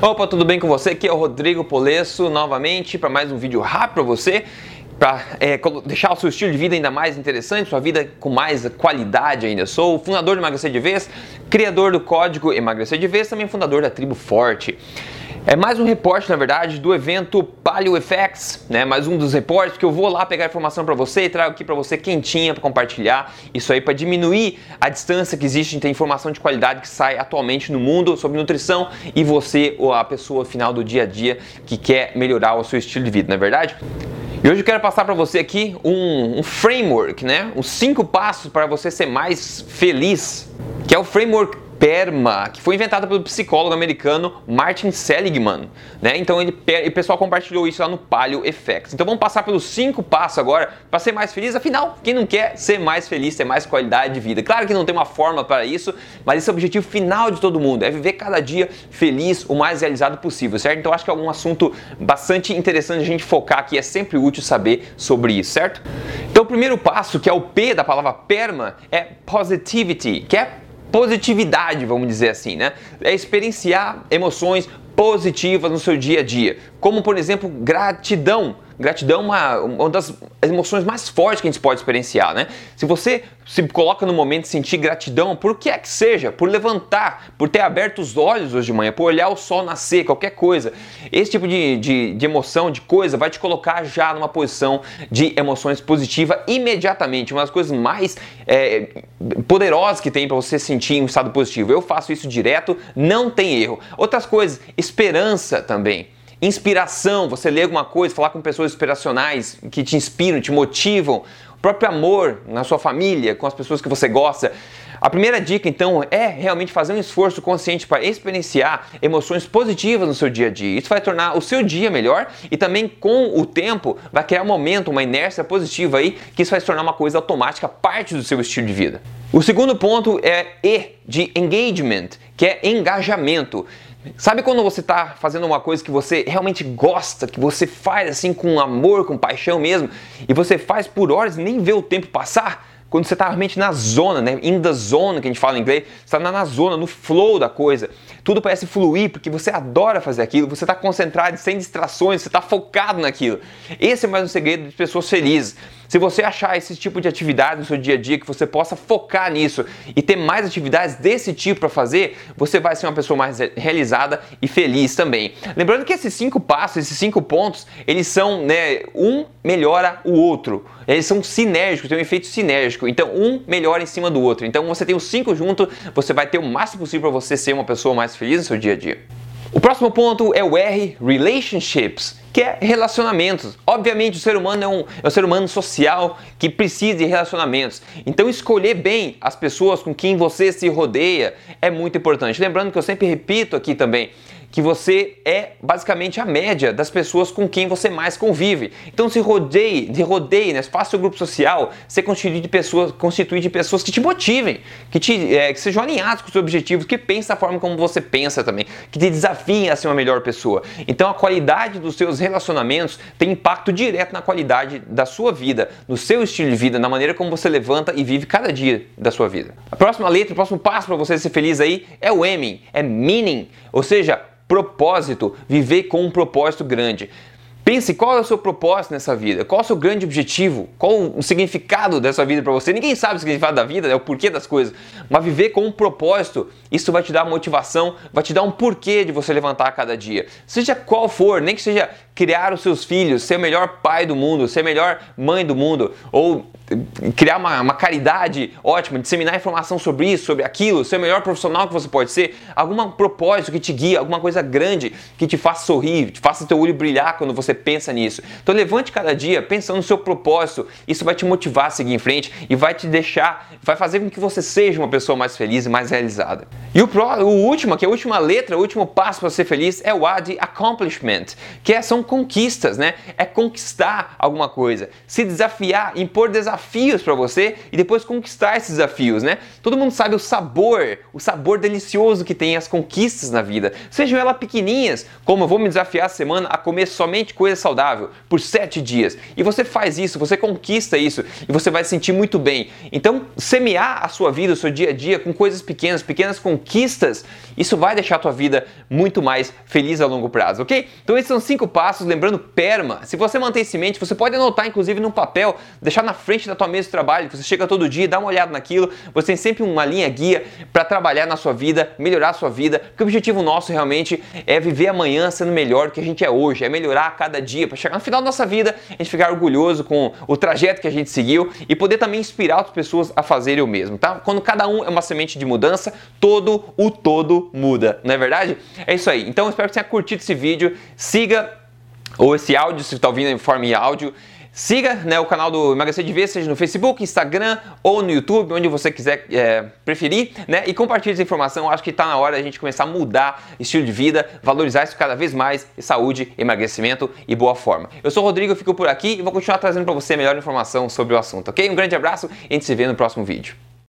Opa, tudo bem com você? Aqui é o Rodrigo Polesso novamente para mais um vídeo rápido para você para é, deixar o seu estilo de vida ainda mais interessante, sua vida com mais qualidade ainda. Sou o fundador do Emagrecer de Vez, criador do código Emagrecer de Vez, também fundador da Tribo Forte. É mais um reporte, na verdade, do evento Palio FX, né? Mais um dos reportes que eu vou lá pegar informação para você e trago aqui para você quentinha para compartilhar. Isso aí para diminuir a distância que existe entre a informação de qualidade que sai atualmente no mundo sobre nutrição e você ou a pessoa final do dia a dia que quer melhorar o seu estilo de vida, não é verdade? E hoje eu quero passar para você aqui um, um, framework, né? Os cinco passos para você ser mais feliz, que é o framework PERMA, que foi inventada pelo psicólogo americano Martin Seligman. Né? Então ele, o pessoal compartilhou isso lá no Palio Effects. Então vamos passar pelos cinco passos agora para ser mais feliz. Afinal, quem não quer ser mais feliz, ter mais qualidade de vida? Claro que não tem uma forma para isso, mas esse é o objetivo final de todo mundo, é viver cada dia feliz, o mais realizado possível, certo? Então acho que é um assunto bastante interessante a gente focar aqui, é sempre útil saber sobre isso, certo? Então o primeiro passo, que é o P da palavra PERMA, é positivity, que é positividade, vamos dizer assim, né? É experienciar emoções positivas no seu dia a dia, como por exemplo gratidão. Gratidão é uma, uma das emoções mais fortes que a gente pode experienciar, né? Se você se coloca no momento de sentir gratidão por que é que seja, por levantar, por ter aberto os olhos hoje de manhã, por olhar o sol nascer, qualquer coisa, esse tipo de, de, de emoção, de coisa, vai te colocar já numa posição de emoções positiva imediatamente. Uma das coisas mais é, poderosas que tem para você sentir um estado positivo. Eu faço isso direto, não tem erro. Outras coisas, esperança também. Inspiração, você lê alguma coisa, falar com pessoas inspiracionais que te inspiram, te motivam. O próprio amor na sua família, com as pessoas que você gosta. A primeira dica, então, é realmente fazer um esforço consciente para experienciar emoções positivas no seu dia a dia. Isso vai tornar o seu dia melhor e também, com o tempo, vai criar um momento, uma inércia positiva aí, que isso vai se tornar uma coisa automática, parte do seu estilo de vida. O segundo ponto é E de engagement, que é engajamento. Sabe quando você está fazendo uma coisa que você realmente gosta, que você faz assim com amor, com paixão mesmo, e você faz por horas e nem vê o tempo passar? Quando você está realmente na zona, né? In the zone, que a gente fala em inglês, está na zona, no flow da coisa. Tudo parece fluir porque você adora fazer aquilo, você está concentrado, sem distrações, você está focado naquilo. Esse é mais um segredo de pessoas felizes. Se você achar esse tipo de atividade no seu dia a dia que você possa focar nisso e ter mais atividades desse tipo para fazer, você vai ser uma pessoa mais realizada e feliz também. Lembrando que esses cinco passos, esses cinco pontos, eles são, né, um melhora o outro. Eles são sinérgicos, tem um efeito sinérgico. Então, um melhora em cima do outro. Então, você tem os cinco juntos, você vai ter o máximo possível para você ser uma pessoa mais feliz no seu dia a dia. O próximo ponto é o R, relationships, que é relacionamentos. Obviamente, o ser humano é um, é um ser humano social que precisa de relacionamentos. Então, escolher bem as pessoas com quem você se rodeia é muito importante. Lembrando que eu sempre repito aqui também, que você é basicamente a média das pessoas com quem você mais convive. Então se rodeie, se rodeie, né? faça o grupo social ser constituído de pessoas, constituído de pessoas que te motivem, que, te, é, que sejam alinhados com os seus objetivos, que pensem da forma como você pensa também, que te desafiem a ser uma melhor pessoa. Então a qualidade dos seus relacionamentos tem impacto direto na qualidade da sua vida, no seu estilo de vida, na maneira como você levanta e vive cada dia da sua vida. A próxima letra, o próximo passo para você ser feliz aí é o M, é meaning, ou seja, propósito, viver com um propósito grande. Pense qual é o seu propósito nessa vida, qual é o seu grande objetivo, qual o significado dessa vida para você. Ninguém sabe o significado da vida, é o porquê das coisas, mas viver com um propósito, isso vai te dar motivação, vai te dar um porquê de você levantar a cada dia. Seja qual for, nem que seja criar os seus filhos, ser o melhor pai do mundo, ser a melhor mãe do mundo, ou criar uma, uma, caridade ótima, disseminar informação sobre isso, sobre aquilo, ser o melhor profissional que você pode ser, algum propósito que te guia, alguma coisa grande que te faça sorrir, te faça teu olho brilhar quando você pensa nisso. Então levante cada dia pensando no seu propósito, isso vai te motivar a seguir em frente e vai te deixar, vai fazer com que você seja uma pessoa mais feliz e mais realizada. E o, pro, o último, que é a última letra, o último passo para ser feliz é o A de accomplishment, que é, são conquistas, né? É conquistar alguma coisa, se desafiar, impor desafios para você e depois conquistar esses desafios, né? Todo mundo sabe o sabor, o sabor delicioso que tem as conquistas na vida, sejam elas pequenininhas, como eu vou me desafiar a semana a comer somente coisa saudável por sete dias. E você faz isso, você conquista isso e você vai se sentir muito bem. Então, semear a sua vida, o seu dia a dia com coisas pequenas, pequenas conquistas, isso vai deixar a tua vida muito mais feliz a longo prazo, ok? Então esses são cinco passos, lembrando PERMA. Se você mantém isso em mente, você pode anotar inclusive num papel, deixar na frente da tua mesa de trabalho, você chega todo dia, dá uma olhada naquilo, você tem sempre uma linha guia para trabalhar na sua vida, melhorar a sua vida, porque o objetivo nosso realmente é viver amanhã sendo melhor do que a gente é hoje, é melhorar a cada dia, para chegar no final da nossa vida, a gente ficar orgulhoso com o trajeto que a gente seguiu e poder também inspirar outras pessoas a fazerem o mesmo, tá? Quando cada um é uma semente de mudança, todo o todo muda, não é verdade? É isso aí. Então espero que você tenha curtido esse vídeo. Siga ou esse áudio, se está ouvindo em forma de áudio. Siga né, o canal do Emagrecer de Vez, seja no Facebook, Instagram ou no YouTube, onde você quiser é, preferir, né? E compartilhe essa informação. Acho que está na hora da gente começar a mudar estilo de vida, valorizar isso cada vez mais, saúde, emagrecimento e boa forma. Eu sou o Rodrigo, fico por aqui e vou continuar trazendo para você melhor informação sobre o assunto, ok? Um grande abraço e a gente se vê no próximo vídeo.